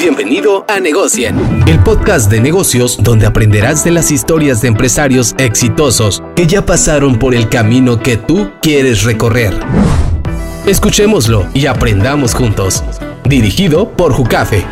Bienvenido a Negocien, el podcast de negocios donde aprenderás de las historias de empresarios exitosos que ya pasaron por el camino que tú quieres recorrer. Escuchémoslo y aprendamos juntos. Dirigido por Jucafe.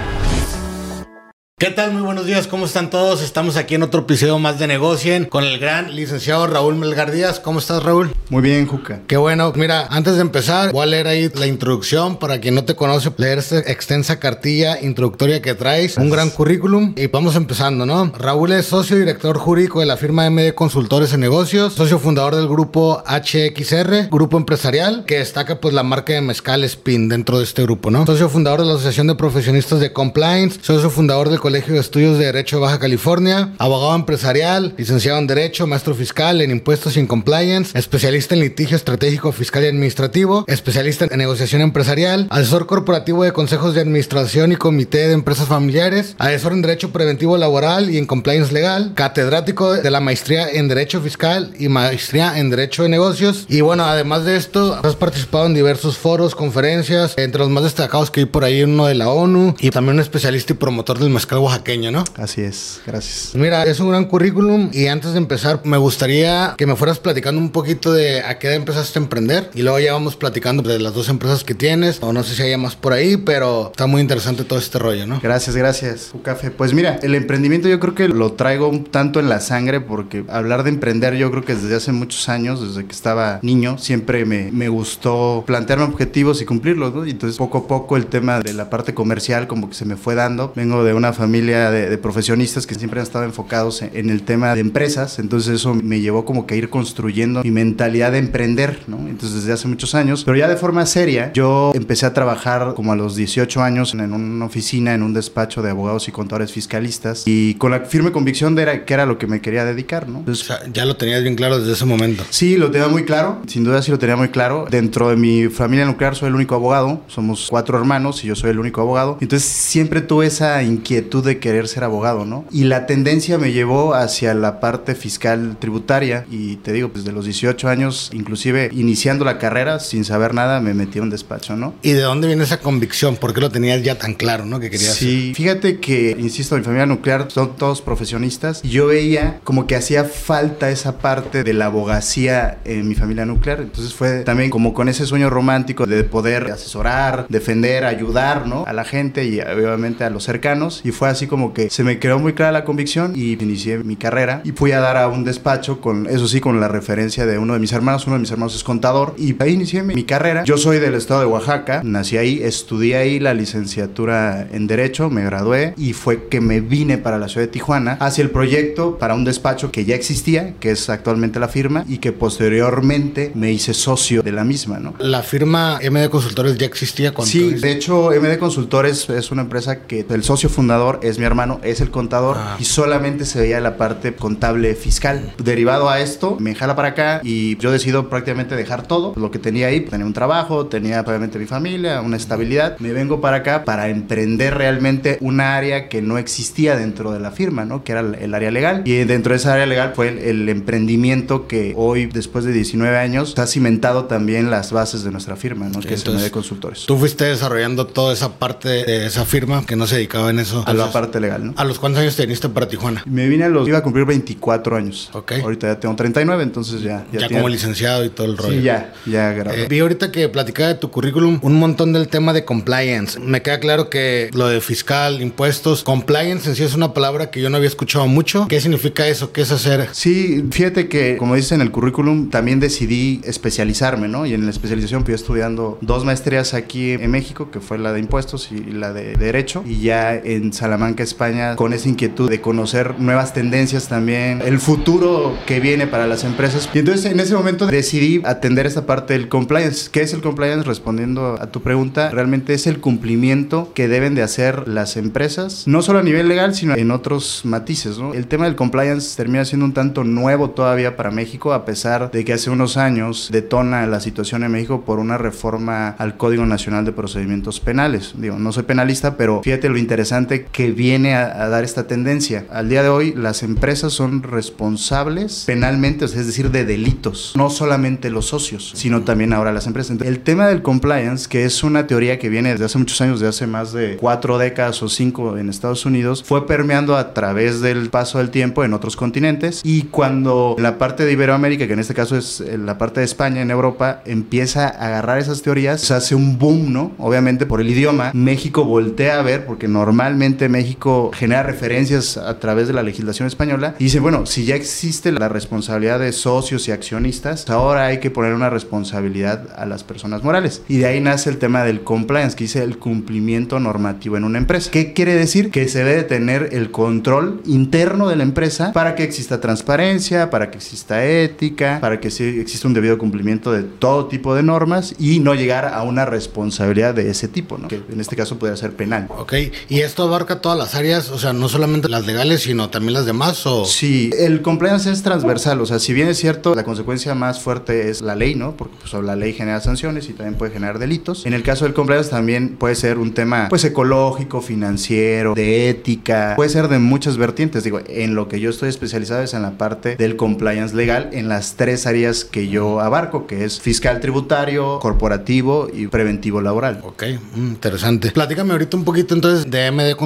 ¿Qué tal? Muy buenos días, ¿cómo están todos? Estamos aquí en otro episodio más de Negocien con el gran licenciado Raúl Melgar Díaz. ¿Cómo estás, Raúl? Muy bien, Juca. Qué bueno. Mira, antes de empezar, voy a leer ahí la introducción para quien no te conoce, leer esta extensa cartilla introductoria que traes, un gran currículum y vamos empezando, ¿no? Raúl es socio director jurídico de la firma MD Consultores en Negocios, socio fundador del grupo HXR, grupo empresarial que destaca pues la marca de mezcal Spin dentro de este grupo, ¿no? Socio fundador de la Asociación de Profesionistas de Compliance, socio fundador del Colegio de Estudios de Derecho de Baja California, abogado empresarial, licenciado en Derecho, maestro fiscal en Impuestos y en Compliance, especialista en litigio estratégico fiscal y administrativo, especialista en negociación empresarial, asesor corporativo de consejos de administración y comité de empresas familiares, asesor en Derecho Preventivo Laboral y en Compliance Legal, catedrático de la maestría en Derecho Fiscal y maestría en Derecho de Negocios. Y bueno, además de esto, has participado en diversos foros, conferencias, entre los más destacados que hay por ahí uno de la ONU y también un especialista y promotor del mezcal oaxaqueño, ¿no? Así es, gracias. Mira, es un gran currículum y antes de empezar me gustaría que me fueras platicando un poquito de a qué edad empezaste a emprender y luego ya vamos platicando de las dos empresas que tienes o no sé si haya más por ahí, pero está muy interesante todo este rollo, ¿no? Gracias, gracias, Café. Pues mira, el emprendimiento yo creo que lo traigo un tanto en la sangre porque hablar de emprender yo creo que desde hace muchos años, desde que estaba niño, siempre me, me gustó plantearme objetivos y cumplirlos, ¿no? Y entonces poco a poco el tema de la parte comercial como que se me fue dando. Vengo de una familia de, de profesionistas que siempre han estado enfocados en, en el tema de empresas, entonces eso me llevó como que a ir construyendo mi mentalidad de emprender, ¿no? Entonces desde hace muchos años, pero ya de forma seria, yo empecé a trabajar como a los 18 años en, en una oficina, en un despacho de abogados y contadores fiscalistas y con la firme convicción de era, que era lo que me quería dedicar, ¿no? O sea, ya lo tenías bien claro desde ese momento. Sí, lo tenía muy claro, sin duda sí lo tenía muy claro. Dentro de mi familia nuclear soy el único abogado, somos cuatro hermanos y yo soy el único abogado. Entonces siempre tuve esa inquietud de querer ser abogado, ¿no? Y la tendencia me llevó hacia la parte fiscal tributaria y te digo, pues de los 18 años, inclusive iniciando la carrera sin saber nada, me metí a un despacho, ¿no? ¿Y de dónde viene esa convicción? ¿Por qué lo tenías ya tan claro, no? Que querías Sí, fíjate que, insisto, mi familia nuclear son todos profesionistas y yo veía como que hacía falta esa parte de la abogacía en mi familia nuclear. Entonces fue también como con ese sueño romántico de poder asesorar, defender, ayudar, ¿no? A la gente y obviamente a los cercanos. Y fue así como que se me quedó muy clara la convicción y inicié mi carrera y fui a dar a un despacho con, eso sí, con la referencia de uno de mis hermanos. Uno de mis hermanos es contador y ahí inicié mi, mi carrera. Yo soy del estado de Oaxaca, nací ahí, estudié ahí la licenciatura en Derecho, me gradué y fue que me vine para la ciudad de Tijuana hacia el proyecto para un despacho que ya existía, que es actualmente la firma y que posteriormente me hice socio de la misma, ¿no? La firma MD Consultores ya existía cuando Sí, de hecho, MD Consultores es una empresa que el socio fundador es mi hermano, es el contador Ah. y solamente se veía la parte contable fiscal. Derivado a esto, me jala para acá y yo decido prácticamente dejar todo lo que tenía ahí. Tenía un trabajo, tenía obviamente mi familia, una estabilidad. Me vengo para acá para emprender realmente un área que no existía dentro de la firma, ¿no? Que era el, área legal. Y dentro de esa área legal fue el, el emprendimiento que hoy, después de 19 años, ha cimentado también las bases de nuestra firma, ¿no? Sí, que es entonces, MD Consultores. Tú fuiste desarrollando toda esa parte de esa firma que no se dedicaba en eso. a la parte legal, ¿no? ¿A los cuántos años te viniste para Tijuana? Me vine a los... Iba a cumplir 24 años. Ok. Ahorita ya tengo 39, entonces ya... Ya, tiene- como licenciado y todo el rollo. Sí, ya, ya grabé. Eh, vi ahorita que platicaba de tu currículum un montón del tema de compliance. Me queda claro que lo de fiscal, impuestos, compliance en sí es una palabra que yo no había escuchado mucho. ¿Qué significa eso? ¿Qué es hacer? Sí, fíjate que, como dice en el currículum, también decidí especializarme, ¿no? Y en la especialización fui estudiando dos maestrías aquí en México, que fue la de impuestos y la de Derecho, y ya en Salamanca, España, con esa inquietud de conocer nuevas tendencias también, el futuro que viene para las empresas. Y entonces en ese momento decidí atender esta parte del compliance. ¿Qué es el compliance? Respondiendo a tu pregunta, realmente es el cumplimiento que deben de hacer las empresas, no solo a nivel legal, sino en otros matices, ¿no? El tema del compliance termina siendo un tanto nuevo todavía para México, a pesar de que hace unos años detona la situación en México por una reforma al Código Nacional de Procedimientos Penales. Digo, no soy penalista, pero fíjate lo interesante que viene a, a dar esta tendencia. Al día de hoy, las empresas son responsables penalmente, es decir, de delitos, no solamente los socios, sino también ahora las empresas. Entonces, el tema del compliance, que es una teoría que viene desde hace muchos años, de hace más de cuatro décadas o cinco en Estados Unidos, fue permeando a través del paso del tiempo en otros continentes y cuando la parte de Iberoamérica, que en este caso es eh, la parte de España en Europa, empieza a agarrar esas teorías, se hace un boom, ¿no? Obviamente por el idioma, México voltea a ver, porque normalmente México genera referencias a través de la legislación española y dice, bueno, si ya existe la responsabilidad de socios y accionistas, ahora hay que poner una responsabilidad a las personas morales. Y de ahí nace el tema del compliance, que dice el cumplimiento normativo en una empresa. ¿Qué quiere decir? Que se debe tener el control interno de la empresa para que exista transparencia, para que exista ética, para que exista un debido cumplimiento de todo tipo de normas y no llegar a una responsabilidad de ese tipo, ¿no? que en este caso podría ser penal. Ok, ¿y esto abarca todas las áreas? O sea, no solamente las legales, sino también las demás, ¿o? Sí, el compliance es transversal, o sea, si bien es cierto, la consecuencia más fuerte es la ley, ¿no? Porque pues, la ley genera sanciones y también puede generar delitos. En el caso del compliance también puede ser un tema, pues, ecológico, financiero, de ética, puede ser de muchas vertientes. Digo, en lo que yo estoy especializado es en la parte del compliance legal, en las tres áreas que yo abarco, que es fiscal tributario, corporativo y preventivo laboral. Ok, mm, interesante. Platícame ahorita un poquito entonces de MD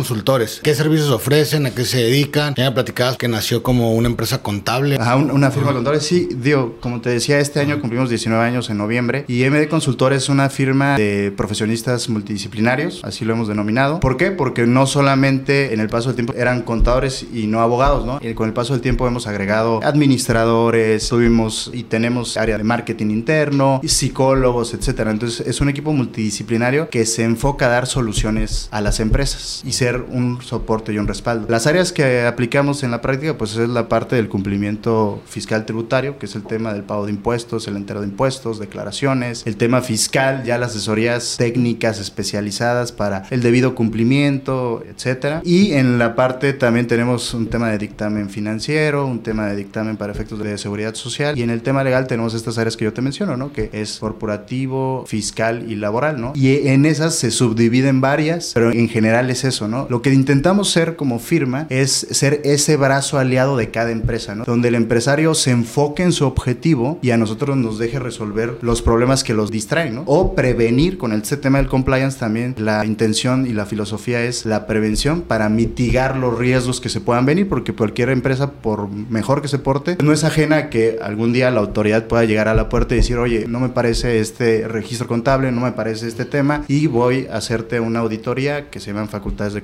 ¿Qué servicios ofrecen? ¿A qué se dedican? Ya me que nació como una empresa contable. Ajá, una firma contable. Sí, digo, como te decía, este año cumplimos 19 años en noviembre y MD Consultores es una firma de profesionistas multidisciplinarios, así lo hemos denominado. ¿Por qué? Porque no solamente en el paso del tiempo eran contadores y no abogados, ¿no? Y con el paso del tiempo hemos agregado administradores, tuvimos y tenemos área de marketing interno, psicólogos, etcétera. Entonces es un equipo multidisciplinario que se enfoca a dar soluciones a las empresas y ser un soporte y un respaldo. Las áreas que aplicamos en la práctica, pues es la parte del cumplimiento fiscal tributario, que es el tema del pago de impuestos, el entero de impuestos, declaraciones, el tema fiscal, ya las asesorías técnicas especializadas para el debido cumplimiento, etcétera. Y en la parte también tenemos un tema de dictamen financiero, un tema de dictamen para efectos de seguridad social y en el tema legal tenemos estas áreas que yo te menciono, ¿no? Que es corporativo, fiscal y laboral, ¿no? Y en esas se subdividen varias, pero en general es eso, ¿no? Que intentamos ser como firma es ser ese brazo aliado de cada empresa, ¿no? Donde el empresario se enfoque en su objetivo y a nosotros nos deje resolver los problemas que los distraen, ¿no? O prevenir con el tema del compliance también. La intención y la filosofía es la prevención para mitigar los riesgos que se puedan venir, porque cualquier empresa, por mejor que se porte, no es ajena a que algún día la autoridad pueda llegar a la puerta y decir, oye, no me parece este registro contable, no me parece este tema y voy a hacerte una auditoría que se llaman facultades de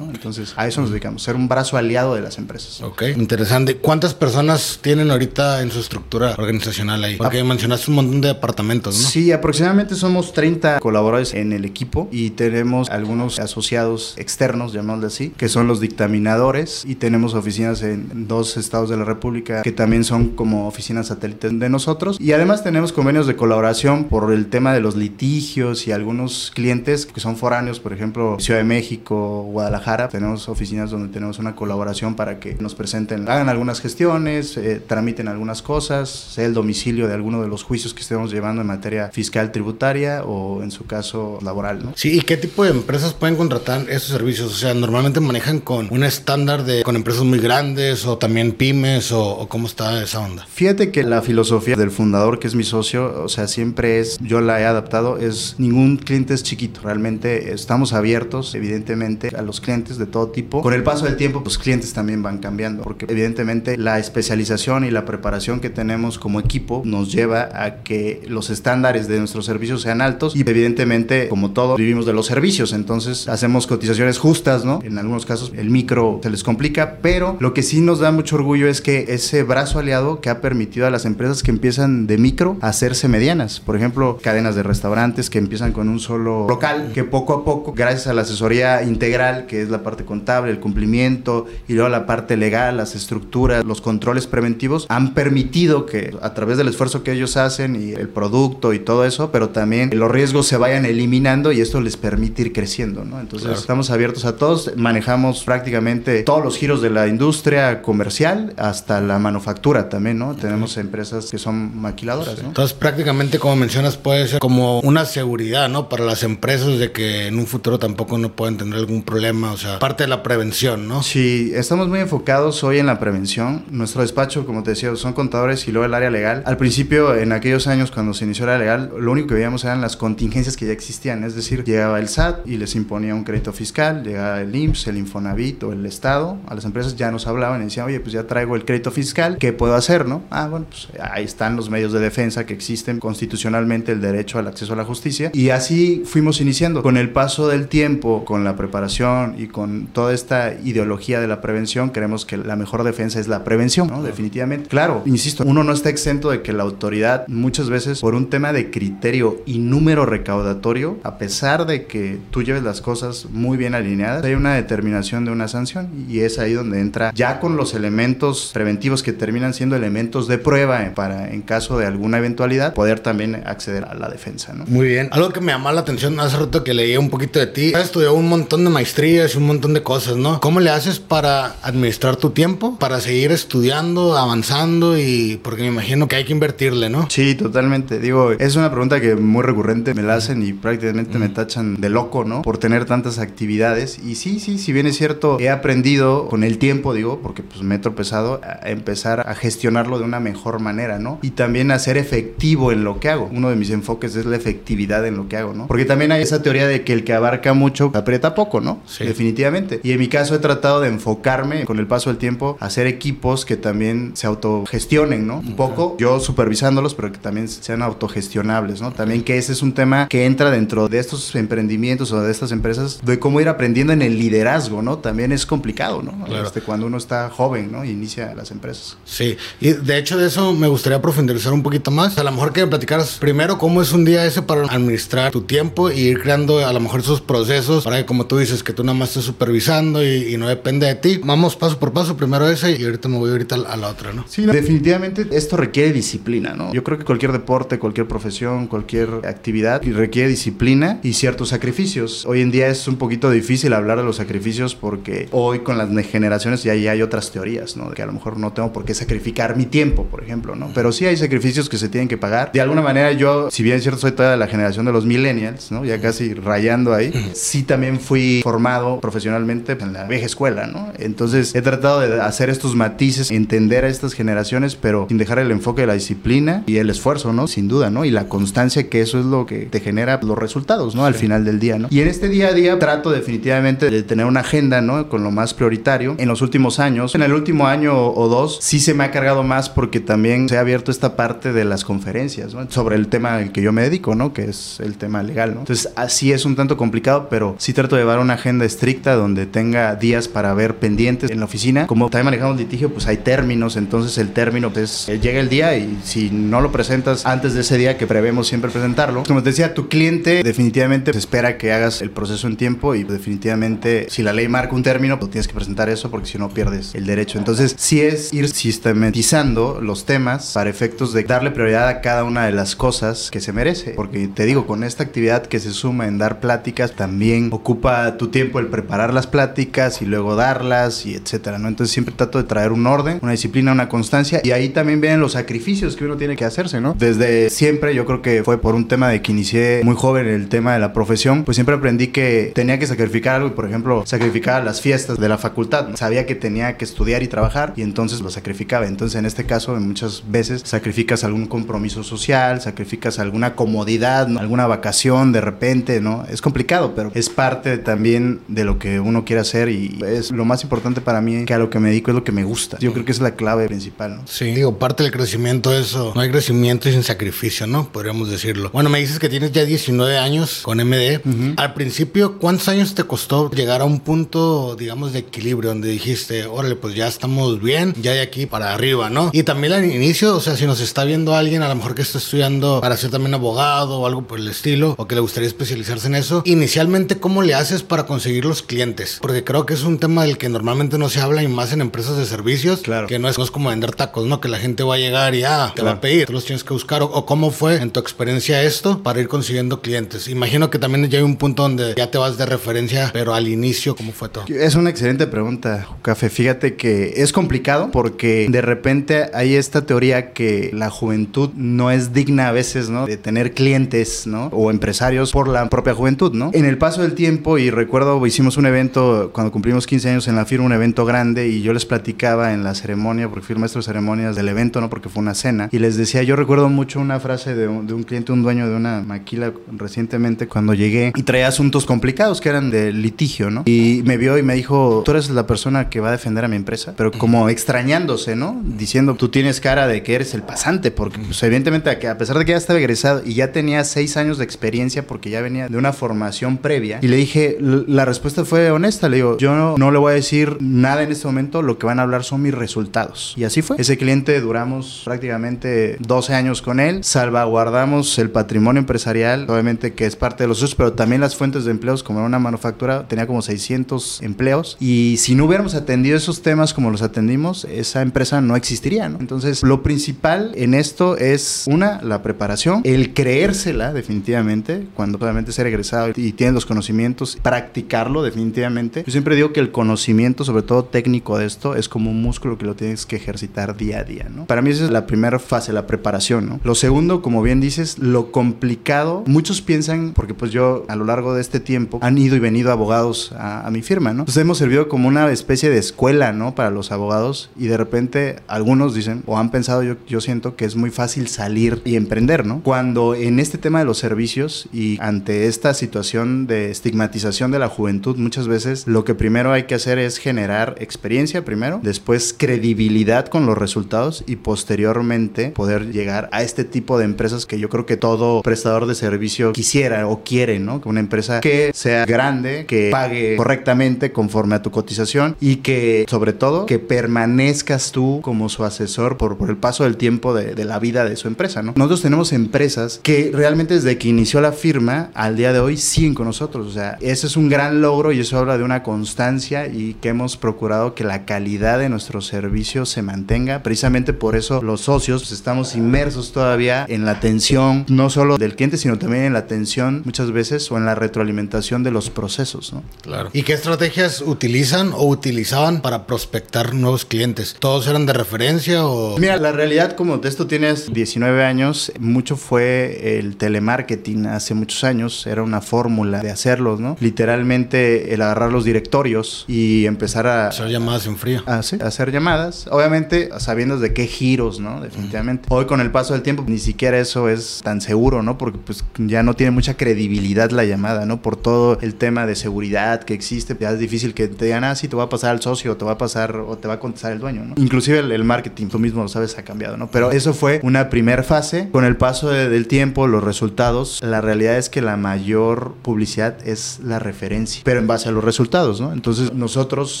Entonces, a eso nos dedicamos, ser un brazo aliado de las empresas. Ok, interesante. ¿Cuántas personas tienen ahorita en su estructura organizacional ahí? Porque mencionaste un montón de departamentos, ¿no? Sí, aproximadamente somos 30 colaboradores en el equipo y tenemos algunos asociados externos, llamémosle así, que son los dictaminadores y tenemos oficinas en dos estados de la República que también son como oficinas satélites de nosotros y además tenemos convenios de colaboración por el tema de los litigios y algunos clientes que son foráneos, por ejemplo, Ciudad de México, Guadalajara, tenemos oficinas donde tenemos una colaboración para que nos presenten, hagan algunas gestiones, eh, tramiten algunas cosas, sea el domicilio de alguno de los juicios que estemos llevando en materia fiscal tributaria o en su caso laboral, ¿no? Sí, ¿y qué tipo de empresas pueden contratar esos servicios? O sea, normalmente manejan con un estándar de con empresas muy grandes o también pymes o, o cómo está esa onda. Fíjate que la filosofía del fundador, que es mi socio, o sea, siempre es, yo la he adaptado, es ningún cliente es chiquito. Realmente estamos abiertos, evidentemente, a los clientes de todo tipo. Con el paso del tiempo, pues clientes también van cambiando, porque evidentemente la especialización y la preparación que tenemos como equipo nos lleva a que los estándares de nuestros servicios sean altos y evidentemente, como todo, vivimos de los servicios, entonces hacemos cotizaciones justas, ¿no? En algunos casos el micro se les complica, pero lo que sí nos da mucho orgullo es que ese brazo aliado que ha permitido a las empresas que empiezan de micro a hacerse medianas, por ejemplo, cadenas de restaurantes que empiezan con un solo local, que poco a poco, gracias a la asesoría integral, que es la parte contable, el cumplimiento y luego la parte legal, las estructuras, los controles preventivos, han permitido que a través del esfuerzo que ellos hacen y el producto y todo eso, pero también los riesgos se vayan eliminando y esto les permite ir creciendo, ¿no? Entonces Claro. estamos abiertos a todos, manejamos prácticamente todos los giros de la industria comercial hasta la manufactura también, ¿no? Tenemos empresas que son maquiladoras, ¿no? Entonces, prácticamente, como mencionas, puede ser como una seguridad, ¿no? Para las empresas de que en un futuro tampoco no pueden tener algún problema, o sea, parte de la prevención, ¿no? Sí, estamos muy enfocados hoy en la prevención. Nuestro despacho, como te decía, son contadores y luego el área legal. Al principio, en aquellos años cuando se inició la legal, lo único que veíamos eran las contingencias que ya existían, es decir, llegaba el SAT y les imponía un crédito fiscal, llegaba el IMSS, el Infonavit o el Estado, a las empresas ya nos hablaban y decían, oye, pues ya traigo el crédito fiscal, ¿qué puedo hacer, no? Ah, bueno, pues ahí están los medios de defensa que existen constitucionalmente, el derecho al acceso a la justicia. Y así fuimos iniciando. Con el paso del tiempo, con la preparación y con toda esta ideología de la prevención, creemos que la mejor defensa es la prevención, ¿no? Definitivamente. Claro, insisto, uno no está exento de que la autoridad muchas veces por un tema de criterio y número recaudatorio, a pesar de que tú lleves las cosas muy bien alineadas, hay una determinación de una sanción y es ahí donde entra ya con los elementos preventivos que terminan siendo elementos de prueba para en caso de alguna eventualidad poder también acceder a la defensa, ¿no? Muy bien. Algo que me llamó la atención hace rato que leí un poquito de ti, has estudiado un montón de maestrías y un montón de cosas, ¿no? ¿Cómo le haces para administrar tu tiempo, para seguir estudiando, avanzando y porque me imagino que hay que invertirle, ¿no? Sí, totalmente. Digo, es una pregunta que muy recurrente me la hacen y prácticamente me tachan de loco, ¿no? Por tener tantas actividades. Y sí, sí, si bien es cierto, he aprendido con el tiempo, digo, porque pues me he tropezado, a empezar a gestionarlo de una mejor manera, ¿no? Y también a ser efectivo en lo que hago. Uno de mis enfoques es la efectividad en lo que hago, ¿no? Porque también hay esa teoría de que el que abarca mucho aprieta poco, ¿no? Sí. Definitivamente. Y en mi caso he tratado de enfocarme con el paso del tiempo a hacer equipos que también se autogestionen, ¿no? Un poco yo supervisándolos, pero que también sean autogestionables, ¿no? También que ese es un tema que entra dentro de estos emprendimientos o de estas empresas, de cómo ir aprendiendo en el liderazgo, ¿no? También es complicado, ¿no? Claro. Este, cuando uno está joven, ¿no? Y inicia las empresas. Sí, y de hecho de eso me gustaría profundizar un poquito más. A lo mejor que me platicaras primero cómo es un día ese para administrar tu tiempo y ir creando a lo mejor esos procesos para que como tú dices que tú nada más estés supervisando y, y no depende de ti. Vamos paso por paso, primero ese y ahorita me voy ahorita a la otra, ¿no? Sí, no, definitivamente esto requiere disciplina, ¿no? Yo creo que cualquier deporte, cualquier profesión, cualquier actividad requiere disciplina y ciertos sacrificios. Hoy en día es un poquito difícil hablar de los sacrificios porque hoy con las generaciones ya, ya hay otras teorías, ¿no? De que a lo mejor no tengo por qué sacrificar mi tiempo, por ejemplo, ¿no? Pero sí hay sacrificios que se tienen que pagar. De alguna manera yo, si bien es cierto, soy toda la generación de los millennials, ¿no? Ya casi rayando ahí, sí también fui formado profesionalmente en la vieja escuela, ¿no? Entonces he tratado de hacer estos matices, entender a estas generaciones, pero sin dejar el enfoque de la disciplina y el esfuerzo, ¿no? Sin duda, ¿no? Y la constancia que eso es lo que te genera los resultados, ¿no? Al final del día, ¿no? Y en este día a día trato definitivamente de tener una agenda, ¿no? Con lo más prioritario. En los últimos años, en el último año o dos, sí se me ha cargado más porque también se ha abierto esta parte de las conferencias, ¿no? Sobre el tema al que yo me dedico, ¿no? Que es el tema legal, ¿no? Entonces, así es un tanto complicado, pero sí trato de llevar una agenda estricta donde tenga días para ver pendientes en la oficina. Como también manejamos litigio, pues hay términos, entonces el término pues eh, llega el día y si no lo presentas antes de ese día que prevemos siempre presentarlo, como te decía, tu cliente definitivamente espera que hagas el proceso en tiempo y definitivamente si la ley marca un término, pues tienes que presentar eso porque si no pierdes el derecho. Entonces, sí es ir sistematizando los temas para efectos de darle prioridad a cada una de las cosas que se merece, porque te digo, con esta actividad que se suma en dar pláticas, también ocupa tu tiempo el preparar las pláticas y luego darlas y etcétera, ¿no? Entonces siempre trato de traer un orden, una disciplina, una constancia y ahí también vienen los sacrificios que uno tiene que hacerse, ¿no? Desde siempre, yo creo que fue por un tema de que inicié muy joven el tema de la profesión, pues siempre aprendí que tenía que sacrificar algo por ejemplo, sacrificar las fiestas de la facultad. Sabía que tenía que estudiar y trabajar y entonces lo sacrificaba. Entonces, en este caso, muchas veces sacrificas algún compromiso social, sacrificas alguna comodidad, alguna vacación de repente, ¿no? Es complicado, pero es parte también de lo que uno quiere hacer y es lo más importante para mí que a lo que me dedico es lo que me gusta. Yo creo que es la clave principal, ¿no? Sí, digo, parte del crecimiento es eso. No hay crecimiento sin sacrificio, ¿no? Podríamos decirlo. Bueno, me dices que tienes ya 19 años con MD. Al principio, ¿cuántos años te costó llegar a un punto, digamos, de equilibrio donde dijiste, órale, pues ya estamos bien, ya de aquí para arriba, ¿no? Y también al inicio, o sea, si nos está viendo alguien, a lo mejor que está estudiando para ser también abogado o algo por el estilo, o que le gustaría especializarse en eso, inicialmente, ¿cómo le haces para conseguir los clientes? Porque creo que es un tema del que normalmente no se habla y más en empresas de servicios, Claro. que no es, no es como vender tacos, ¿no? Que la gente va a llegar y ah, te va a Claro. pedir, tú los tienes que buscar. O, o cómo fue en tu experiencia esto para ir consiguiendo clientes. Imagino que también ya hay un punto donde ya te vas de referencia, pero al inicio, ¿cómo fue todo? Es una excelente pregunta, Café. Fíjate que es complicado porque de repente hay esta teoría que la juventud no es digna a veces, ¿no? De tener clientes, ¿no? O empresarios por la propia juventud, ¿no? En el paso del tiempo, y recuerdo, hicimos un evento cuando cumplimos 15 años en la firma, un evento grande, y yo les platicaba en la ceremonia, porque fui el maestro de ceremonias del evento, ¿no? Porque fue una cena, y les decía, yo recuerdo mucho una frase de un, de un cliente, un dueño de una maquila recientemente, cuando llegué y traía asuntos complicados que eran de litigio, ¿no? Y me vio y me dijo, tú eres la persona que va a defender a mi empresa, pero como extrañándose, ¿no? Diciendo, tú tienes cara de que eres el pasante, porque pues, evidentemente a pesar de que ya estaba egresado y ya tenía seis años de experiencia, porque ya venía de una formación previa, y le dije, la respuesta fue honesta, le digo, yo no, no le voy a decir nada en este momento, lo que van a hablar son mis resultados. Y así fue. Ese cliente duramos prácticamente 12 años con él, salvaguardamos el patrimonio empresarial, obviamente que es parte de los socios, pero también las fuentes de empleos, como era una manufactura, tenía como 600 empleos, y si no hubiéramos atendido esos temas como los atendimos, esa empresa no existiría, ¿no? Entonces, lo principal en esto es, una, la preparación, el creérsela definitivamente, cuando obviamente ser egresado y tienes los conocimientos, practicarlo definitivamente. Yo siempre digo que el conocimiento, sobre todo técnico de esto, es como un músculo que lo tienes que ejercitar día a día, ¿no? Para mí esa es la primera fase, la preparación, ¿no? Lo segundo, como bien dices, lo complicado, muchos piensan, porque pues yo a lo largo de este tiempo han ido y venido abogados a, a mi firma, ¿no? Entonces hemos servido como una especie de escuela, ¿no? Para los abogados y de repente algunos dicen, o han pensado, yo, yo siento que es muy fácil salir y emprender, ¿no? Cuando en este tema de los servicios y ante esta situación de estigmatización de la juventud, muchas veces lo que primero hay que hacer es generar experiencia primero, después credibilidad con los resultados y posteriormente poder llegar a este tipo de empresas que yo creo que todo prestador de servicio quisiera o quiere, ¿no? Que una empresa que sea grande, que pague correctamente conforme a tu cotización y que sobre todo que permanezcas tú como su asesor por, por el paso del tiempo de, de la vida de su empresa, ¿no? Nosotros tenemos empresas que realmente desde que inició la firma al día de hoy siguen con nosotros. O sea, ese es un gran logro y eso habla de una constancia y que hemos procurado que la calidad de nuestro servicio se mantenga. Precisamente por eso los socios pues, estamos inmersos todavía en la atención, no solo del cliente, sino también en la atención muchas veces o en la retroalimentación de los procesos, ¿no? Claro. ¿Y qué estrategias utilizan o utilizaban para prospectar nuevos clientes? ¿Todos eran de referencia o...? Mira, la realidad como de esto tienes 19 años, mucho fue el telemarketing hace muchos años, era una fórmula de hacerlos, ¿no? Literalmente el agarrar los directorios y empezar a... Hacer llamadas en frío. A, sí, a hacer llamadas, obviamente sabiendo de qué giros, ¿no? Definitivamente. Hoy con el paso del tiempo ni siquiera eso es tan seguro, ¿no? Porque pues ya no tiene mucha credibilidad la llamada, ¿no? Por todo el tema de seguridad que existe, ya es difícil que te digan, ah, sí, te va a pasar al socio, te va a pasar, o te va a contestar el dueño, ¿no? Inclusive el, el marketing, tú mismo lo sabes, ha cambiado, ¿no? Pero eso fue una primera fase. Con el paso de- del tiempo, los resultados, la realidad es que la mayor publicidad es la referencia, pero en base a los resultados, ¿no? Entonces nosotros,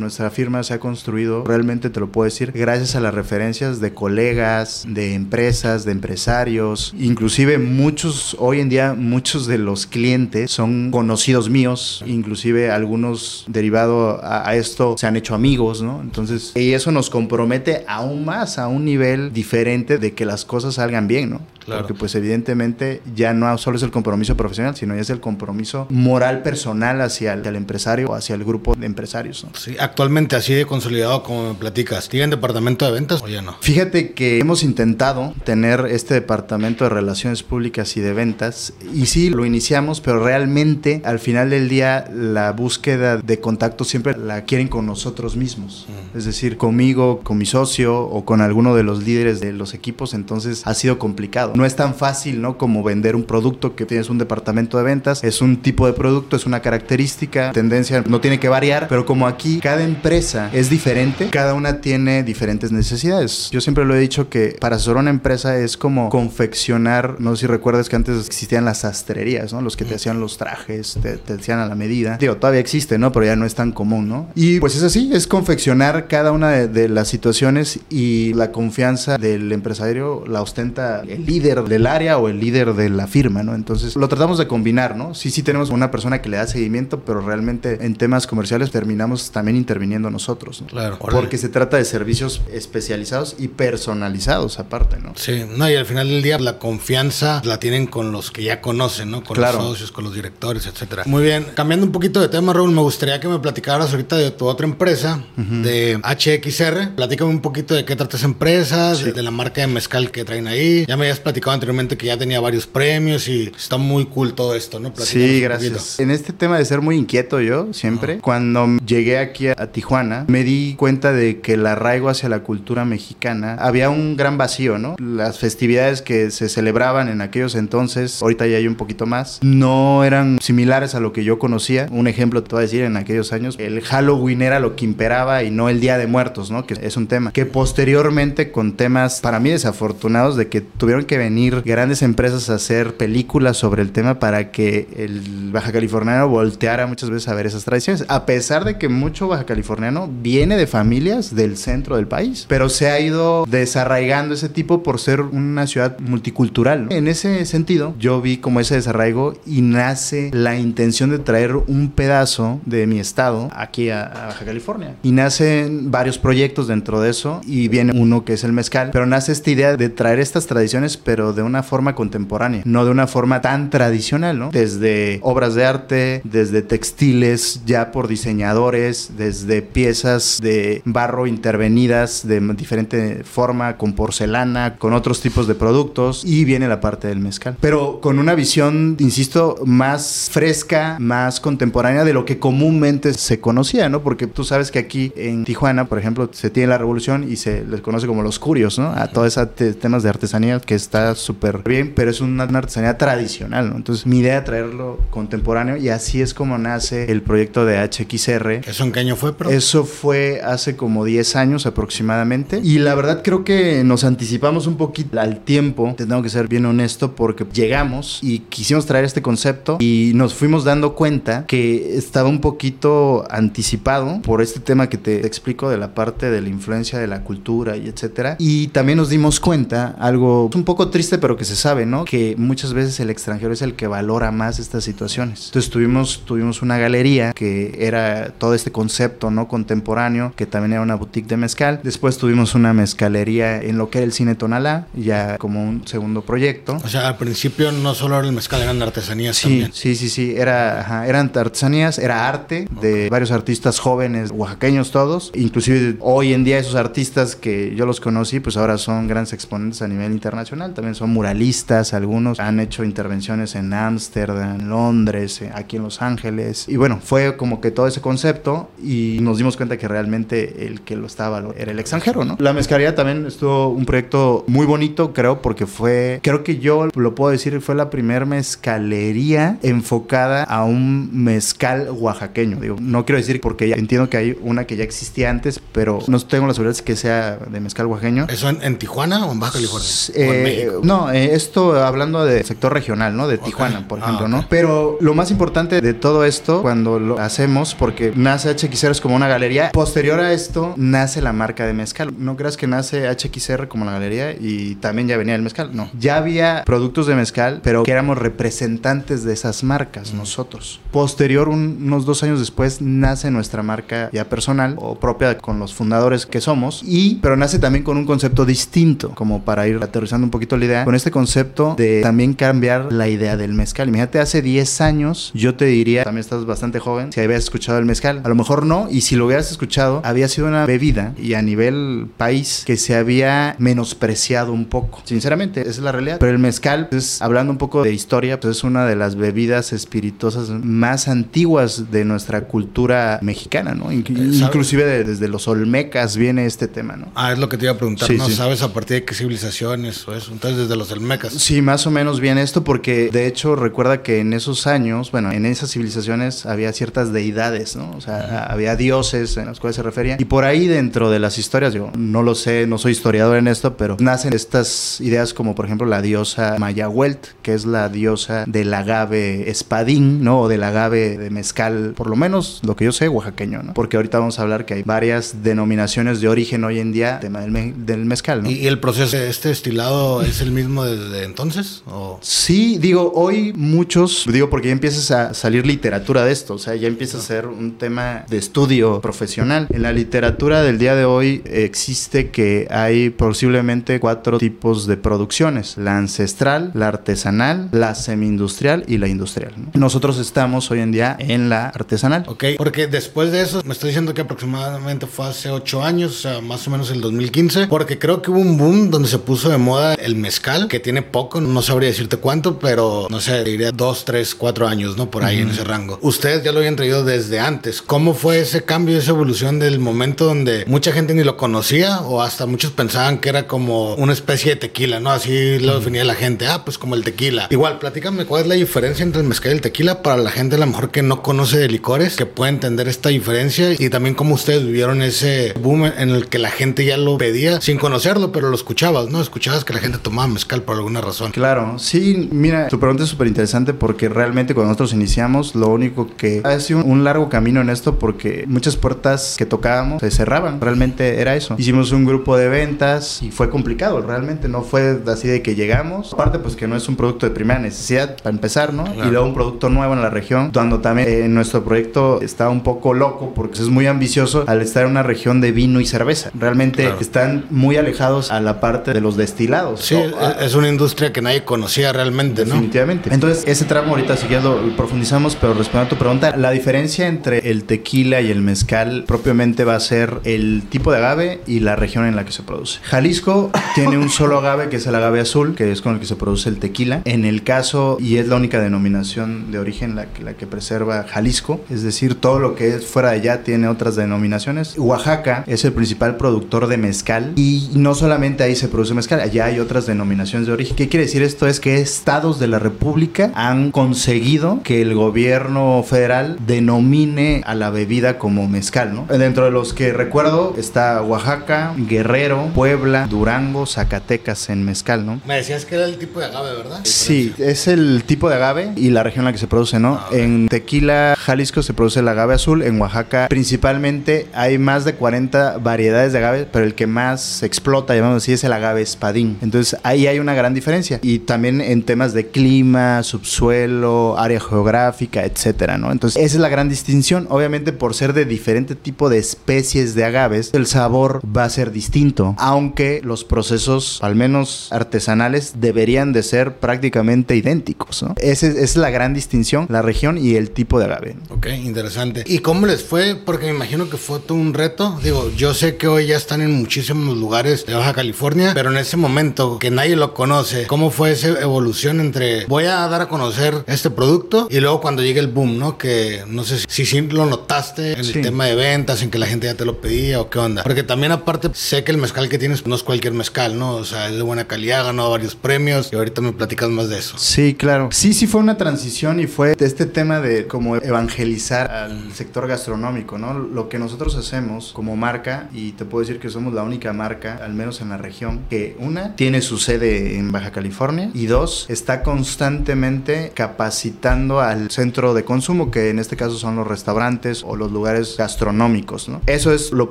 nuestra firma se ha construido, realmente te lo puedo decir, gracias a las referencias de colegas, de empresas, de empresarios, inclusive muchos, hoy en día muchos de los clientes son conocidos míos, inclusive algunos derivado a, esto se han hecho amigos, ¿no? Entonces, y eso nos compromete aún más a un nivel diferente de que las cosas salgan bien, ¿no? Claro. Porque pues evidentemente ya no solo es el compromiso profesional, sino ya es el compromiso moral personal hacia el, el empresario o hacia el grupo de empresarios, ¿no? Sí, actualmente así de consolidado como me platicas. ¿Tienen departamento de ventas o ya no? Fíjate que hemos intentado tener este departamento de relaciones públicas y de ventas y sí lo iniciamos, pero realmente al final del día la búsqueda de contacto siempre la quieren con nosotros mismos. Es decir, conmigo, con mi socio o con alguno de los líderes de los equipos, entonces ha sido complicado. No es tan fácil, ¿no? Como vender un producto que tienes un departamento de ventas, es un tipo de producto, es una característica, tendencia, no tiene que variar, pero como aquí cada empresa es diferente, cada una tiene diferentes necesidades. Yo siempre lo he dicho que para asesorar una empresa es como confeccionar, no sé si recuerdas que antes existían las sastrerías, ¿no? Los que te hacían los trajes, te, te hacían a la medida. Digo, todavía existe, ¿no? Pero ya no es tan común, ¿no? Y pues es así, es confeccionar cada una de, de las situaciones y la confianza del empresario la ostenta el líder del área o el líder de la firma, ¿no? Entonces lo tratamos de combinar, ¿no? Sí, sí tenemos una persona que le da seguimiento, pero realmente en temas comerciales terminamos también interviniendo nosotros, ¿no? Claro. Porque se trata de servicios especializados y personalizados aparte, ¿no? Sí, no, y al final del día la confianza la tienen con los que ya conocen, ¿no? Con Claro. los socios, con los directores, etcétera. Muy bien, cambiando un poquito de tema, Raúl, me gustaría que me platicaras ahorita de tu otra empresa, de HXR. Platícame un poquito de qué trata esa empresa, de, de la marca de mezcal que traen ahí. Ya me habías platicado platicado anteriormente que ya tenía varios premios y está muy cool todo esto, ¿no? Platícanos sí, gracias. En este tema de ser muy inquieto yo, siempre, cuando llegué aquí a, Tijuana, me di cuenta de que el arraigo hacia la cultura mexicana había un gran vacío, ¿no? Las festividades que se celebraban en aquellos entonces, ahorita ya hay un poquito más, no eran similares a lo que yo conocía. Un ejemplo te voy a decir, en aquellos años, el Halloween era lo que imperaba y no el Día de Muertos, ¿no? Que es un tema que posteriormente con temas para mí desafortunados de que tuvieron que venir grandes empresas a hacer películas sobre el tema para que el baja californiano volteara muchas veces a ver esas tradiciones, a pesar de que mucho baja californiano viene de familias del centro del país, pero se ha ido desarraigando ese tipo por ser una ciudad multicultural. En ese sentido, yo vi como ese desarraigo y nace la intención de traer un pedazo de mi estado aquí a, a Baja California. Y nacen varios proyectos dentro de eso y viene uno que es el mezcal, pero nace esta idea de traer estas tradiciones pero de una forma contemporánea, no de una forma tan tradicional, ¿no? Desde obras de arte, desde textiles ya por diseñadores, desde piezas de barro intervenidas de diferente forma, con porcelana, con otros tipos de productos y viene la parte del mezcal. Pero con una visión, insisto, más fresca, más contemporánea de lo que comúnmente se conocía, ¿no? Porque tú sabes que aquí en Tijuana, por ejemplo, se tiene la revolución y se les conoce como los curios, ¿no? A todos esos temas de artesanía que está súper bien, pero es una, artesanía tradicional, ¿no? Entonces mi idea es traerlo contemporáneo y así es como nace el proyecto de HXR. ¿Eso en qué año fue, Eso fue hace como 10 años aproximadamente y la verdad creo que nos anticipamos un poquito al tiempo, te tengo que ser bien honesto porque llegamos y quisimos traer este concepto y nos fuimos dando cuenta que estaba un poquito anticipado por este tema que te explico de la parte de la influencia de la cultura y etcétera y también nos dimos cuenta algo un poco triste, pero que se sabe, ¿no? Que muchas veces el extranjero es el que valora más estas situaciones. Entonces tuvimos, tuvimos una galería que era todo este concepto, ¿no? Contemporáneo, que también era una boutique de mezcal. Después tuvimos una mezcalería en lo que era el cine Tonalá, ya como un segundo proyecto. O sea, al principio no solo era el mezcal, eran artesanías sí, también. Sí, sí, sí, era, eran artesanías, era arte de varios artistas jóvenes, oaxaqueños todos. Inclusive hoy en día esos artistas que yo los conocí, pues ahora son grandes exponentes a nivel internacional. También son muralistas, algunos han hecho intervenciones en Ámsterdam, Londres, eh, aquí en Los Ángeles. Y bueno, fue como que todo ese concepto y nos dimos cuenta que realmente el que lo estaba era el extranjero, ¿no? La mezcalería también estuvo un proyecto muy bonito, creo, porque fue, creo que yo lo puedo decir, fue la primera mezcalería enfocada a un mezcal oaxaqueño. Digo, no quiero decir porque ya entiendo que hay una que ya existía antes, pero no tengo la seguridad de que sea de mezcal oaxaqueño. ¿Eso en, Tijuana o en Baja California? Eh, no, eh, esto hablando de sector regional, ¿no? De Tijuana, por ah, ejemplo, ¿no? Pero lo más importante de todo esto, cuando lo hacemos, porque nace HXR como una galería, posterior a esto nace la marca de mezcal. No creas que nace HXR como la galería y también ya venía el mezcal, no. Ya había productos de mezcal, pero que éramos representantes de esas marcas nosotros. Posterior, unos dos años después, nace nuestra marca ya personal o propia con los fundadores que somos, y pero nace también con un concepto distinto, como para ir aterrizando un poquito la idea, con este concepto de también cambiar la idea del mezcal. Imagínate, hace 10 años yo te diría, también estás bastante joven, si habías escuchado el mezcal. A lo mejor no, y si lo hubieras escuchado, había sido una bebida y a nivel país que se había menospreciado un poco. Sinceramente, esa es la realidad. Pero el mezcal, pues, hablando un poco de historia, pues es una de las bebidas espirituosas más antiguas de nuestra cultura mexicana, ¿no? inclusive desde los olmecas viene este tema, ¿no? Ah, es lo que te iba a preguntar, ¿no? ¿Sabes a partir de qué civilizaciones o eso? Entonces, desde los olmecas. Sí, más o menos viene esto porque, de hecho, recuerda que en esos años, bueno, en esas civilizaciones había ciertas deidades, ¿no? O sea, había dioses en los cuales se referían. Y por ahí dentro de las historias, yo no lo sé, no soy historiador en esto, pero nacen estas ideas como, por ejemplo, la diosa Mayahuelt, que es la diosa del agave espadín, ¿no? O del agave de mezcal, por lo menos lo que yo sé, oaxaqueño, ¿no? Porque ahorita vamos a hablar que hay varias denominaciones de origen hoy en día, tema del, mezcal, ¿no? ¿Y, el proceso de este destilado es el mismo desde entonces? ¿o? Sí, digo, hoy muchos, digo, porque ya empiezas a salir literatura de esto, o sea, ya empieza a ser un tema de estudio profesional. En la literatura del día de hoy existe que hay posiblemente cuatro tipos de producciones, la ancestral, la artesanal, la semi-industrial y la industrial. Nosotros estamos hoy en día en la artesanal. Ok, porque después de eso, me estoy diciendo que aproximadamente fue hace ocho años, o sea, más o menos el 2015, porque creo que hubo un boom donde se puso de moda el mezcal, que tiene poco, no sabría decirte cuánto, pero no sé, diría dos, tres, cuatro años, ¿no? Por ahí en ese rango. Ustedes ya lo habían traído desde antes. ¿Cómo fue ese cambio, esa evolución del momento donde mucha gente ni lo conocía o hasta muchos pensaban que era como una especie de tequila, ¿no? Así lo definía la gente. Ah, pues como el tequila. Igual, platícame cuál es la diferencia entre el mezcal y el tequila para la gente a lo mejor que no conoce de licores, que pueda entender esta diferencia y también cómo ustedes vivieron ese boom en el que la gente ya lo pedía sin conocerlo, pero lo escuchabas, ¿no? Escuchabas que la gente tomaba mezcal por alguna razón. Claro, sí, mira, tu pregunta es súper interesante porque realmente cuando nosotros iniciamos, lo único que ha sido un largo camino en esto porque muchas puertas que tocábamos se cerraban, realmente era eso. Hicimos un grupo de ventas y fue complicado, realmente no fue así de que llegamos. Aparte, pues que no es un producto de primera necesidad para empezar, ¿no? Y luego un producto nuevo en la región, cuando también eh, nuestro proyecto está un poco loco porque es muy ambicioso al estar en una región de vino y cerveza. Realmente están muy alejados a la parte de los destilados. Sí, es una industria que nadie conocía realmente, ¿no? Definitivamente. Entonces, ese tramo ahorita si lo, profundizamos, pero respondiendo a tu pregunta, la diferencia entre el tequila y el mezcal propiamente va a ser el tipo de agave y la región en la que se produce. Jalisco tiene un solo agave que es el agave azul, que es con el que se produce el tequila. En el caso, y es la única denominación de origen la que, la que preserva Jalisco, es decir, todo lo que es fuera de allá tiene otras denominaciones. Oaxaca es el principal productor de mezcal y no solamente ahí se produce mezcal, allá hay otras denominaciones de origen. ¿Qué quiere decir esto? Es que estados de la República han conseguido que el gobierno federal denomine a la bebida como mezcal, ¿no? Dentro de los que recuerdo está Oaxaca, Guerrero, Puebla, Durango, Zacatecas en mezcal, ¿no? Me decías que era el tipo de agave, ¿verdad? Sí, es el tipo de agave y la región en la que se produce, ¿no? Ah, en Tequila, Jalisco se produce el agave azul, en Oaxaca principalmente hay más de 40 variedades de agave, pero el que más se explota, llamamos así, es el agave espadín. Entonces ahí hay una gran diferencia. Y también en temas de clima, subsuelo, área geográfica, etcétera, ¿no? Entonces esa es la gran distinción. Obviamente por ser de diferente tipo de especies de agaves, el sabor va a ser distinto, aunque los procesos, al menos artesanales, deberían de ser prácticamente idénticos, ¿no? Esa es, la gran distinción, la región y el tipo de agave. Ok, interesante. ¿Y cómo les fue? Porque me imagino que fue todo un reto. Digo, yo sé que hoy ya están en muchísimos lugares de Baja California, pero en ese momento que nadie lo conoce, ¿cómo fue esa evolución entre voy a dar a conocer este producto y luego cuando llegue el boom, ¿no? Que no sé si, si, lo notaste en el tema de ventas, en que la gente ya te lo pedía o qué onda. Porque también aparte sé que el mezcal que tienes no es cualquier mezcal, ¿no? O sea, es de buena calidad, ganó varios premios y ahorita me platicas más de eso. Sí, claro. Sí, sí fue una transición y fue este tema de como evangelizar al sector gastronómico, ¿no? Lo que nosotros hacemos como marca, y te puedo decir que somos la única marca, al menos en la región, que una, tiene su sede en Baja California y dos, está constantemente capacitando al centro de consumo, que en este caso son los restaurantes o los lugares gastronómicos, ¿no? Eso es lo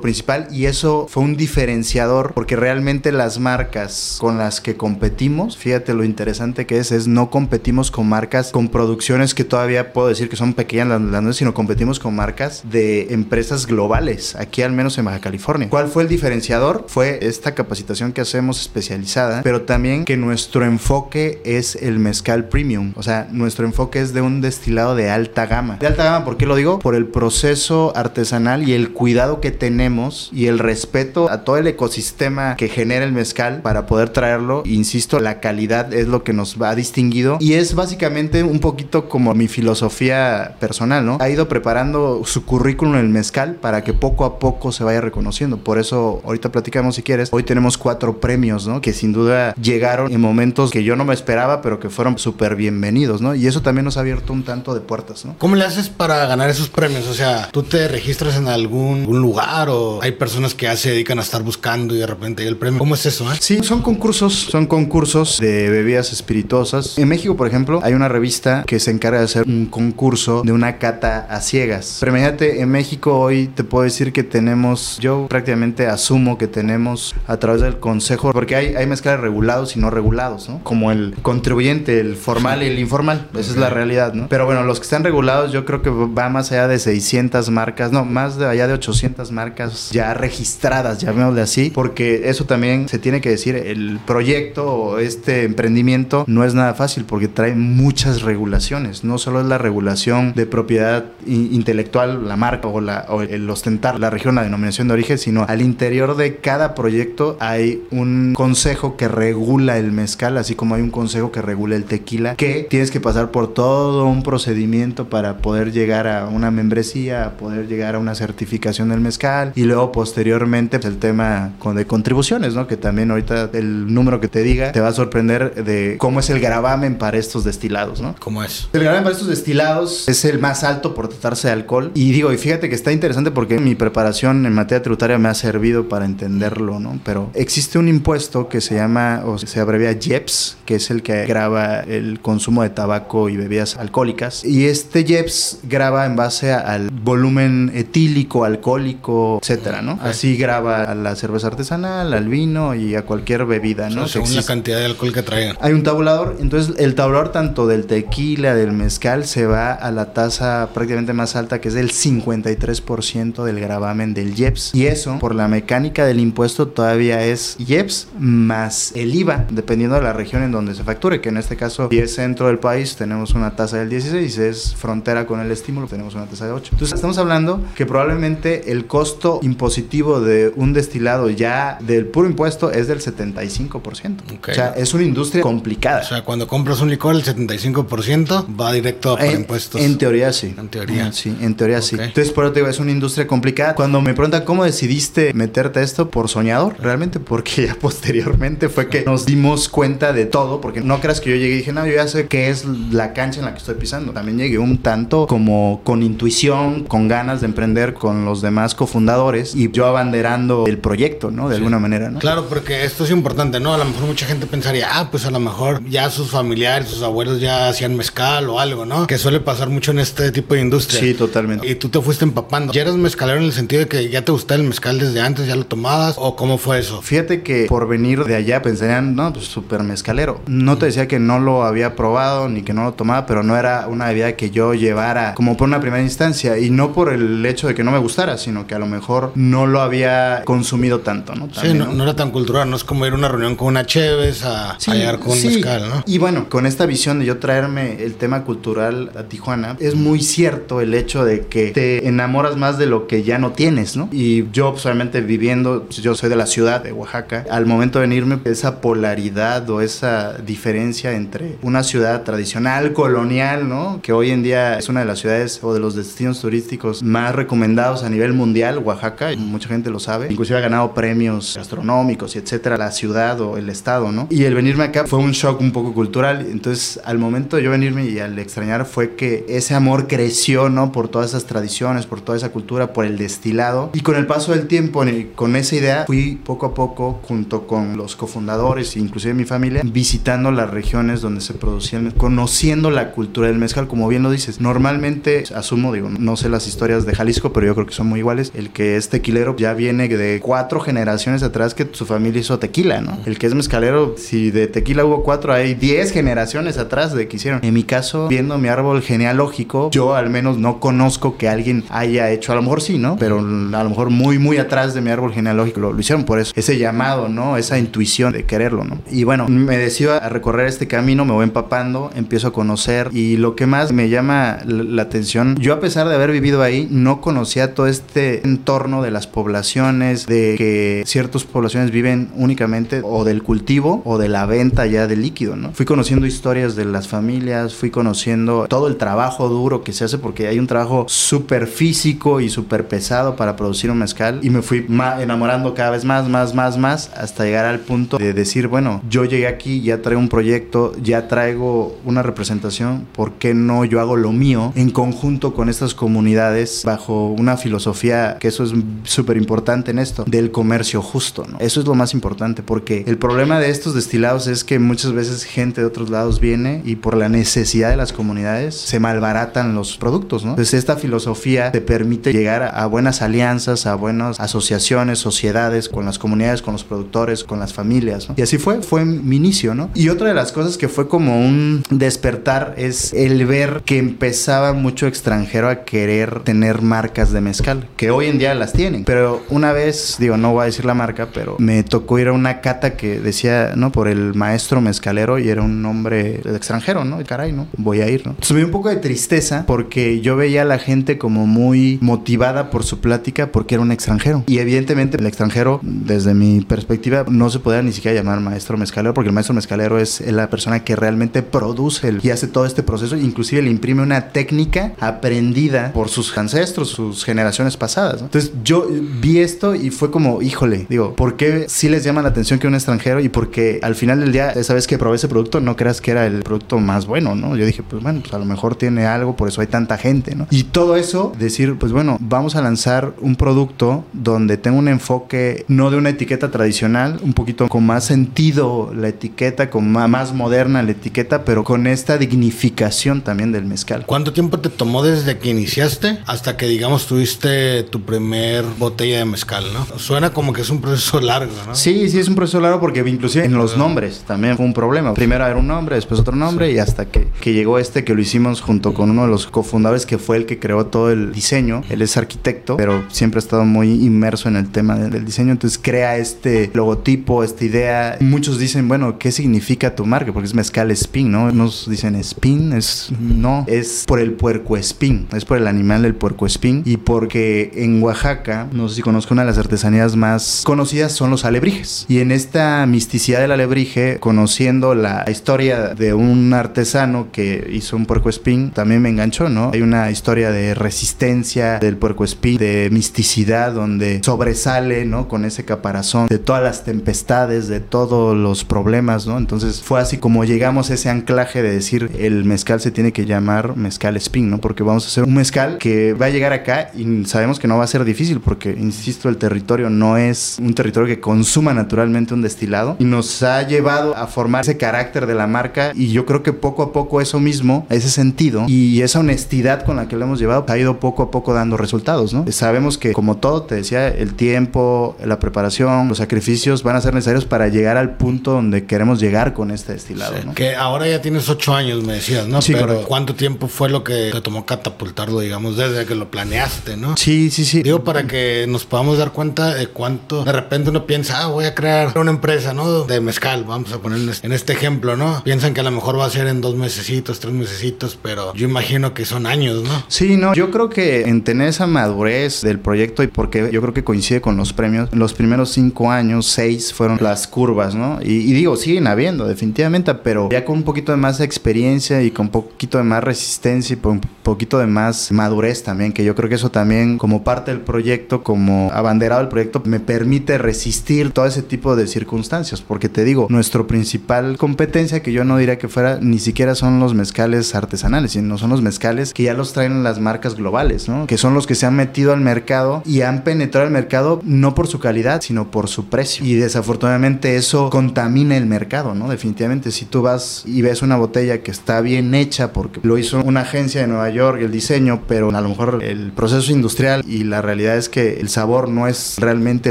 principal y eso fue un diferenciador porque realmente las marcas con las que competimos, fíjate lo interesante que es, es no competimos con marcas con producciones que todavía puedo decir que son pequeñas las sino competimos con marcas de empresas globales, aquí al menos en Baja California. ¿Cuál fue el diferenciador? Fue esta capacitación que hacemos especializada, pero también que nuestro enfoque es el mezcal premium, o sea, nuestro enfoque es de un destilado de alta gama. De alta gama, ¿por qué lo digo? Por el proceso artesanal y el cuidado que tenemos y el respeto a todo el ecosistema que genera el mezcal para poder traerlo. Insisto, la calidad es lo que nos ha distinguido y es básicamente un poquito como mi filosofía personal, ¿no? Ha ido preparando su currículum el mezcal para que poco a poco se vaya reconociendo. Por eso ahorita platicamos si quieres. Hoy tenemos cuatro premios, ¿no? Que sin duda llegaron en momentos que yo no me esperaba, pero que fueron súper bienvenidos, ¿no? Y eso también nos ha abierto un tanto de puertas, ¿no? ¿Cómo le haces para ganar esos premios? O sea, ¿tú te registras en algún, lugar o hay personas que ya se dedican a estar buscando y de repente hay el premio? ¿Cómo es eso? Eh? Sí, son concursos, son concursos de bebidas espirituosas. En México, por ejemplo, hay una revista que se encarga de hacer un concurso de una cata a ciegas. Pero imagínate, en México hoy te puedo decir que tenemos, yo prácticamente asumo que tenemos a través del consejo, porque hay, hay mezclas regulados y no regulados, ¿no? Como el contribuyente, el formal y el informal. Esa es la realidad, ¿no? Pero bueno, los que están regulados yo creo que va más allá de 600 marcas, no, más de allá de 800 marcas ya registradas, llamémosle así, porque eso también se tiene que decir, el proyecto o este emprendimiento no es nada fácil porque trae muchas regulaciones, no solo es la regulación de propiedad intelectual, la marca o, la, o el ostentar la región, la denominación de origen, sino al interior de cada proyecto hay un consejo que regula el mezcal, así como hay un consejo que regula el tequila, que tienes que pasar por todo un procedimiento para poder llegar a una membresía, a poder llegar a una certificación del mezcal y luego posteriormente pues, el tema con, de contribuciones, ¿no? Que también ahorita el número que te diga te va a sorprender de cómo es el gravamen para estos destilados, ¿no? ¿Cómo es? El gravamen para estos destilados es el más alto por tratarse de alcohol. Y digo, y fíjate que está interesante porque mi preparación en materia tributaria me ha servido para entenderlo, ¿no? Pero existe un impuesto que se llama, o se abrevia JEPS, que es el que graba el consumo de tabaco y bebidas alcohólicas. Y este JEPS graba en base al volumen etílico, alcohólico, etcétera, ¿no? Así graba a la cerveza artesanal, al vino y a cualquier bebida, ¿no? O sea, según la cantidad de alcohol que traigan. Hay un tabulador, entonces el tabulador tanto del tequila, del mezcal, se va a la tasa prácticamente más alta que es del 53% del gravamen del IEPS. Y eso, por la mecánica del impuesto, todavía es IEPS más el IVA, dependiendo de la región en donde se facture, que en este caso, si es centro del país, tenemos una tasa del 16, si es frontera con el estímulo, tenemos una tasa de 8. Entonces, estamos hablando que probablemente el costo impositivo de un destilado ya del puro impuesto es del 75%. O sea, es una industria complicada. O sea, cuando compras un licor, el 75% va directo a impuestos. En teoría sí. En teoría. sí, en teoría sí. Entonces, por eso te digo, es una industria complicada. Cuando me preguntan cómo decidiste meterte a esto por soñador, realmente porque ya posteriormente fue que nos dimos cuenta de todo, porque no creas que yo llegué y dije, no, yo ya sé qué es la cancha en la que estoy pisando. También llegué un tanto como con intuición, con ganas de emprender con los demás cofundadores y yo abanderando el proyecto, ¿no? De alguna manera, ¿no? Claro, porque esto es importante, ¿no? A lo mejor mucha gente pensaría, ah, pues a lo mejor ya sus familiares, sus abuelos ya hacían mezcal o algo, ¿no? Que suele pasar mucho en este tipo de industria. Sí, totalmente. Y tú te fuiste empapando. ¿Ya eras mezcalero en el sentido de que ya te gustaba el mezcal desde antes, ya lo tomabas? ¿O cómo fue eso? Fíjate que por venir de allá pensarían, no, pues súper mezcalero. No te decía que no lo había probado ni que no lo tomaba, pero no era una bebida que yo llevara como por una primera instancia. Y no por el hecho de que no me gustara, sino que a lo mejor no lo había consumido tanto, ¿no? sí, no, era tan cultural, no es como ir a una reunión con una Cheves a, hallar con un mezcal, ¿no? Y bueno, con esta visión de yo traerme el tema cultural a Tijuana, es muy cierto el hecho de que te enamoras más de lo que ya no tienes, ¿no? Y yo, pues, obviamente, viviendo, pues, yo soy de la ciudad de Oaxaca, al momento de venirme, esa polaridad o esa diferencia entre una ciudad tradicional, colonial, ¿no? Que hoy en día es una de las ciudades o de los destinos turísticos más recomendados a nivel mundial, Oaxaca, y mucha gente lo sabe, inclusive ha ganado premios gastronómicos y etcétera, la ciudad o el estado, ¿no? Y el venirme acá fue un shock un poco cultural, entonces al momento de yo venirme y al extrañar fue que ese amor creció, ¿no? Por todas esas tradiciones, por toda esa cultura, por el destilado. Y con el paso del tiempo, con esa idea, fui poco a poco, junto con los cofundadores, inclusive mi familia, visitando las regiones donde se producía el mezcal, conociendo la cultura del mezcal, como bien lo dices. Normalmente, asumo, digo, no sé las historias de Jalisco, pero yo creo que son muy iguales. El que es tequilero ya viene de cuatro generaciones atrás que su familia hizo tequila, ¿no? El que es mezcalero, si de tequila hubo cuatro, hay diez generaciones atrás de que hicieron. En mi caso, viendo mi árbol genealógico, yo al menos no conozco que alguien haya hecho, a lo mejor sí, ¿no? Pero a lo mejor muy, muy atrás de mi árbol genealógico lo, hicieron por eso. Ese llamado, ¿no? Esa intuición quererlo, ¿no? Y bueno, me decido a recorrer este camino, me voy empapando, empiezo a conocer y lo que más me llama la atención, yo a pesar de haber vivido ahí, no conocía todo este entorno de las poblaciones, de que ciertas poblaciones viven únicamente o del cultivo o de la venta ya del líquido, ¿no? Fui conociendo historias de las familias, fui conociendo todo el trabajo duro que se hace porque hay un trabajo súper físico y súper pesado para producir un mezcal y me fui enamorando cada vez más, más, más, más hasta llegar al punto de decir, bueno, yo llegué aquí, ya traigo un proyecto, ya traigo una representación, ¿por qué no yo hago lo mío en conjunto con estas comunidades bajo una filosofía que eso es súper importante en esto, del comercio justo. Eso es lo más importante porque el problema de estos destilados es que muchas veces gente de otros lados viene y por la necesidad de las comunidades se malbaratan los productos. Entonces esta filosofía te permite llegar a buenas alianzas, a buenas asociaciones, sociedades con las comunidades, con los productores, con las familias, Y así fue, fue mi inicio, ¿no? Y otra de las cosas que fue como un despertar es el ver que empezaba mucho extranjero a querer tener marcas de mezcal, que hoy en día las tienen, pero una vez, digo, no voy a decir la marca, pero me tocó ir a una cata que decía, ¿no? Por el maestro mezcalero y era un nombre extranjero, ¿no? Caray, ¿no? Voy a ir, ¿no? Subí un poco de tristeza porque yo veía a la gente como muy motivada por su plática porque era un extranjero. Y evidentemente el extranjero, desde mi perspectiva, no se podía ni siquiera llamar maestro mezcalero, porque el maestro mezcalero es la persona que realmente produce y hace todo este proceso, inclusive le imprime una técnica aprendida por sus ancestros, sus generaciones pasadas. Entonces yo vi esto y fue como, híjole, digo, ¿por qué sí les llama la atención que un extranjero? Y porque al final del día, esa vez que probé ese producto, no creas que era el producto más bueno, ¿no? Yo dije, pues bueno, pues a lo mejor tiene algo, por eso hay tanta gente, ¿no? Y todo eso, decir, pues bueno, vamos a lanzar un producto donde tenga un enfoque no de una etiqueta tradicional, un poquito con más sentido la etiqueta, con más moderna la etiqueta, pero con esta dignificación también del mezcal. ¿Cuánto tiempo te tomó desde que iniciaste hasta que, digamos, tuviste tu primer botella de mezcal, ¿no? Suena como que es un proceso largo, ¿no? Sí, sí, es un proceso largo porque inclusive en los nombres también fue un problema. Primero era un nombre, después otro nombre y hasta que, que llegó este que lo hicimos junto con uno de los cofundadores que fue el que creó todo el diseño. Él es arquitecto, pero siempre ha estado muy inmerso en el tema del diseño. Entonces crea este logotipo, esta idea. Muchos dicen, bueno, ¿qué significa tu marca? Porque es mezcal spin, ¿no? Nos dicen spin, es no, es por el puerco espín, es por el animal del puerco espín y porque en Oaxaca, no sé si conozco una de las artesanías más conocidas son los alebrijes. Y en esta misticidad del alebrije, conociendo la historia de un artesano que hizo un puerco espín, también me enganchó, ¿no? Hay una historia de resistencia del puerco espín, de misticidad, donde sobresale, ¿no? Con ese caparazón de todas las tempestades, de todos los problemas, ¿no? Entonces fue así como llegamos a ese anclaje de decir el mezcal se tiene que llamar mezcal spin, ¿no? Porque vamos a hacer un mezcal que va a llegar acá y sabemos que no va a ser difícil porque, insisto, el territorio no es un territorio que consuma naturalmente un destilado y nos ha llevado a formar ese carácter de la marca y yo creo que poco a poco eso mismo, ese sentido y esa honestidad con la que lo hemos llevado ha ido poco a poco dando resultados, ¿no? Sabemos que como todo, te decía, el tiempo, la preparación, los sacrificios van a ser necesarios para llegar al punto donde queremos llegar con este destilado, ¿no? Que ahora ya tienes ocho años, me decías, ¿no? Sí, Pero correcto. ¿cuánto tiempo fue lo que te tomó catapultarlo, digamos, desde que lo planeaste, ¿no? Sí, sí, sí. Digo, para que nos podamos dar cuenta de cuánto de repente uno piensa, ah, voy a crear una empresa, ¿no? De mezcal, vamos a poner en este- en este ejemplo, ¿no? Piensan que a lo mejor va a ser en dos mesecitos, tres mesecitos, pero yo imagino que son años, ¿no? Sí, no, yo creo que en tener esa madurez del proyecto y porque yo creo que coincide con los premios, los primeros cinco años, seis fueron las curvas, ¿no? Y, digo, siguen habiendo, definitivamente, pero ya con un poquito de más experiencia y con un poquito de más resistencia y con un poquito de más madurez también, que yo creo que eso también como parte del proyecto, como abanderado del proyecto, me permite resistir todo ese tipo de circunstancias, porque te digo, nuestro principal competencia, que yo no diría que fuera, ni siquiera son los mezcales artesanales, sino son los mezcales que ya los traen las marcas globales, ¿no? Que son los que se han metido al mercado y han penetrado el mercado no por su calidad, sino por su precio. Y desafortunadamente eso contamina el mercado, ¿no? Definitivamente, si tú vas y ves una botella que está bien hecha porque lo hizo una agencia de Nueva York, el diseño, pero a lo mejor el proceso industrial y la realidad es que el sabor no es realmente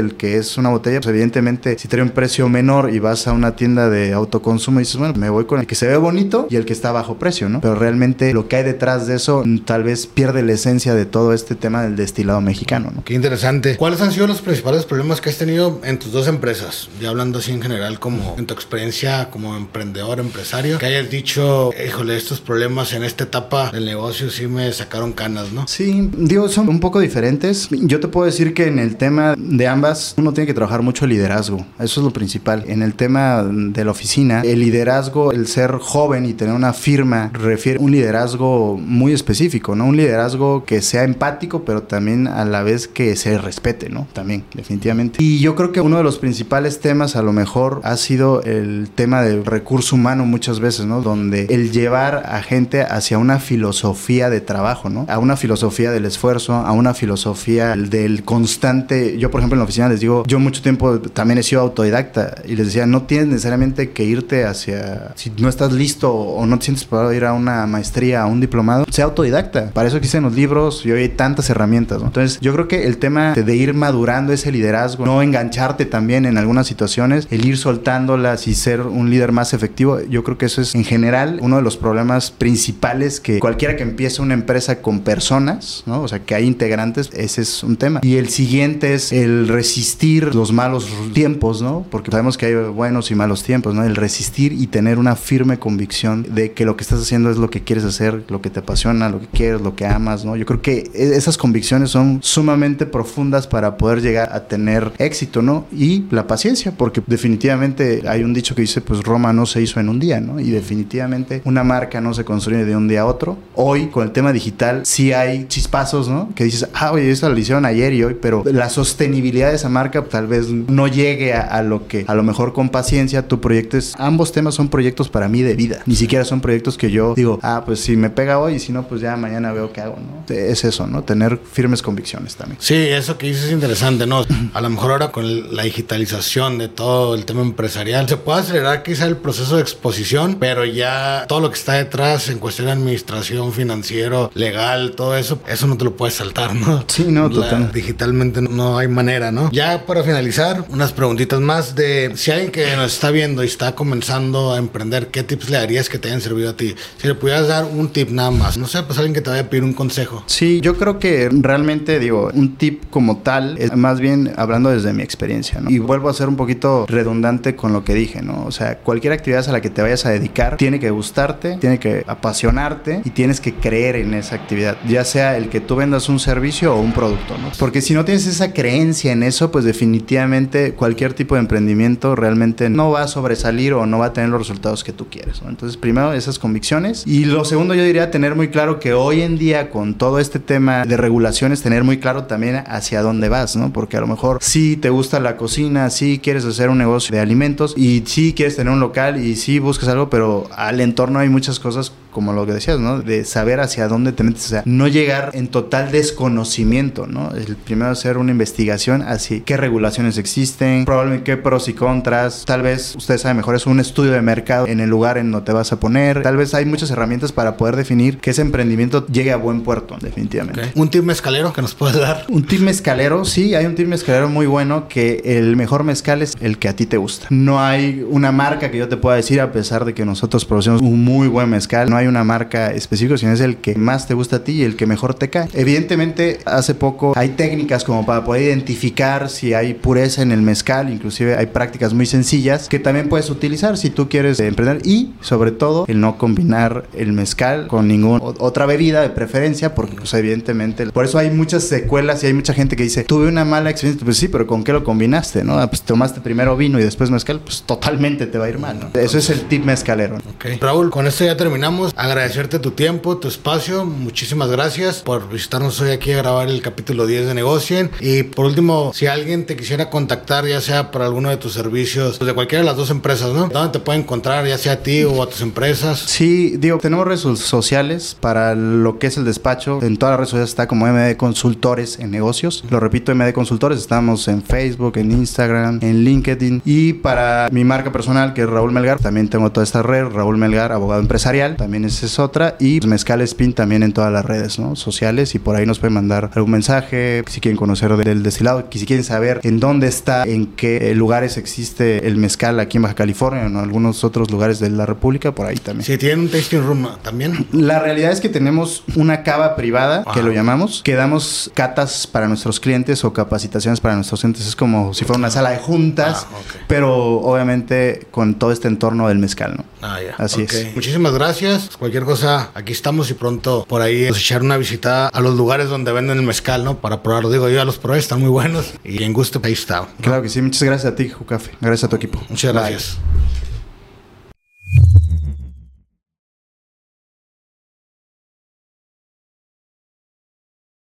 el que es una botella, pues evidentemente si trae un precio menor y vas a una tienda de autoconsumo y dices, bueno, me voy con el que se ve bonito y el que está a bajo precio, ¿no? Pero realmente lo que hay detrás de eso mm, tal vez pierde la esencia de todo este tema del destilado mexicano, ¿no? Qué interesante. ¿Cuáles han sido los principales problemas que has tenido en tus dos empresas? Ya hablando así en general, como en tu experiencia como emprendedor, empresario, que hayas dicho, híjole, estos problemas en esta etapa del negocio sí me sacaron canas, ¿no? Sí, digo, son un poco diferentes. Yo te puedo decir que en el tema de ambas, uno tiene que trabajar mucho liderazgo. Eso es lo principal. En el tema de la oficina, el liderazgo, el ser joven y tener una firma, refiere un liderazgo muy específico, ¿no? Un liderazgo que sea empático, pero también a la vez que se respete, ¿no? También, definitivamente. Y yo creo que uno de los principales temas, a lo mejor, ha sido el tema del recurso humano muchas veces, ¿no? Donde el llevar a gente hacia una filosofía de trabajo, ¿no? A una filosofía del esfuerzo, a una filosofía del constante. Yo, por ejemplo, en la oficina les digo, yo mucho tiempo también he sido autodidacta y les decía, no tienes necesariamente que irte hacia, si no estás listo o no te sientes preparado a ir a una maestría, a un diplomado, sea autodidacta. Para eso existen los libros y hoy hay tantas herramientas, ¿no? Entonces, yo creo que el tema de ir madurando ese liderazgo, no engancharte también en algunas situaciones, el ir soltándolas y ser un líder más efectivo, yo creo que eso es en general uno de los problemas principales que cualquiera que empiece una empresa con personas, ¿no? O sea, que hay integrantes, ese es un tema. Y el siguiente es el resistir los malos tiempos, ¿no? Porque sabemos que hay buenos y malos tiempos, ¿no? El resistir y tener una firme convicción de que lo que estás haciendo es lo que quieres hacer, lo que te apasiona, lo que quieres, lo que amas, ¿no? Yo creo que e- esas convicciones son sumamente profundas para poder llegar a tener éxito, ¿no? Y la paciencia, porque porque definitivamente hay un dicho que dice, pues Roma no se hizo en un día, ¿no? Y definitivamente una marca no se construye de un día a otro. Hoy, con el tema digital, sí hay chispazos, ¿no? Que dices, ah, oye, esto lo hicieron ayer y hoy, pero la sostenibilidad de esa marca tal vez no llegue a, a lo que a lo mejor con paciencia tu proyecto es, ambos temas son proyectos para mí de vida, ni siquiera son proyectos que yo digo, ah, pues si me pega hoy y si no, pues ya mañana veo qué hago, ¿no? Es eso, ¿no? Tener firmes convicciones también. Sí, eso que dices es interesante, ¿no? A lo mejor ahora con la digitalización de todo el tema empresarial, se puede acelerar quizá el proceso de exposición, pero ya todo lo que está detrás en cuestión de administración, financiero, legal, todo eso, eso no te lo puedes saltar, ¿no? Sí, no, total. Digitalmente no hay manera, ¿no? Ya para finalizar, unas preguntitas más de si alguien que nos está viendo y está comenzando a emprender, ¿qué tips le darías que te hayan servido a ti? Si le pudieras dar un tip nada más, no sé, pues alguien que te vaya a pedir un consejo. Sí, yo creo que realmente, digo, un tip como tal es más bien hablando desde mi experiencia, ¿no? Y vuelvo a ser un poquito redundante con lo que dije, ¿no? O sea, cualquier actividad a la que te vayas a dedicar tiene que gustarte, tiene que apasionarte y tienes que creer en esa actividad, ya sea el que tú vendas un servicio o un producto, ¿no? Porque si no tienes esa creencia en eso, pues definitivamente cualquier tipo de emprendimiento realmente no va a sobresalir o no va a tener los resultados que tú quieres, ¿no? Entonces, primero esas convicciones y lo segundo yo diría tener muy claro que hoy en día con todo este tema de regulaciones, tener muy claro también hacia dónde vas, ¿no? Porque a lo mejor sí te gusta la cocina, sí quieres hacer un negocio de alimentos y sí quieres tener un local y sí buscas algo, pero al entorno hay muchas cosas como lo que decías, ¿no? De saber hacia dónde te metes, o sea, no llegar en total desconocimiento, ¿no? El primero hacer una investigación así, qué regulaciones existen, probablemente qué pros y contras, tal vez ustedes saben mejor, es un estudio de mercado en el lugar en donde te vas a poner, tal vez hay muchas herramientas para poder definir que ese emprendimiento llegue a buen puerto, definitivamente. Okay. ¿Un tip mezcalero que nos puedes dar? Un tip mezcalero, sí, hay un tip mezcalero muy bueno que el mejor mezcal es el que a ti te gusta. No hay una marca que yo te pueda decir, a pesar de que nosotros producimos un muy buen mezcal, no hay una marca específica, sino es el que más te gusta a ti y el que mejor te cae. Evidentemente, hace poco hay técnicas como para poder identificar si hay pureza en el mezcal, inclusive hay prácticas muy sencillas que también puedes utilizar si tú quieres emprender y sobre todo el no combinar el mezcal con ninguna otra bebida de preferencia porque pues evidentemente por eso hay muchas secuelas y hay mucha gente que dice tuve una mala experiencia pues sí pero con qué lo combinaste no ah, pues tomaste primero vino y después mezcal pues totalmente te va a ir mal ¿no? eso es el tip mezcalero ¿no? Raúl con esto ya terminamos agradecerte tu tiempo tu espacio muchísimas gracias por visitarnos hoy aquí a grabar el capítulo 10 de Negocien y por último si alguien te quisiera contactar ya sea para alguno de tus servicios pues de cualquiera de las dos empresas ¿no? ¿dónde te puede encontrar ya sea a ti o a tus empresas? Sí digo tenemos redes sociales para lo que es el despacho en todas las redes sociales está como MD Consultores en negocios. Lo repito, MD Consultores. Estamos en Facebook, en Instagram, en LinkedIn. Y para mi marca personal, que es Raúl Melgar, también tengo toda esta red. Raúl Melgar, abogado empresarial. También esa es otra. Y Mezcal Spin también en todas las redes ¿no? sociales. Y por ahí nos pueden mandar algún mensaje. Si quieren conocer del destilado, si quieren saber en dónde está, en qué lugares existe el mezcal aquí en Baja California o en algunos otros lugares de la República, por ahí también. Si tienen un tasting room también. La realidad es que tenemos una cava privada, que lo llamamos, que damos catas para nuestros clientes o capacitaciones para nuestros clientes. Es como si fuera una sala de juntas, Ah, pero obviamente con todo este entorno del mezcal, ¿no? Ah, ya. Así es. Muchísimas gracias. Cualquier cosa, aquí estamos y pronto por ahí pues, echar una visita a los lugares donde venden el mezcal, ¿no? Para probarlo. Digo, yo ya los probé, están muy buenos y quien guste, ahí está. ¿no? Claro que sí. Muchas gracias a ti, Jucafe. Gracias a tu equipo. Muchas Bye. gracias.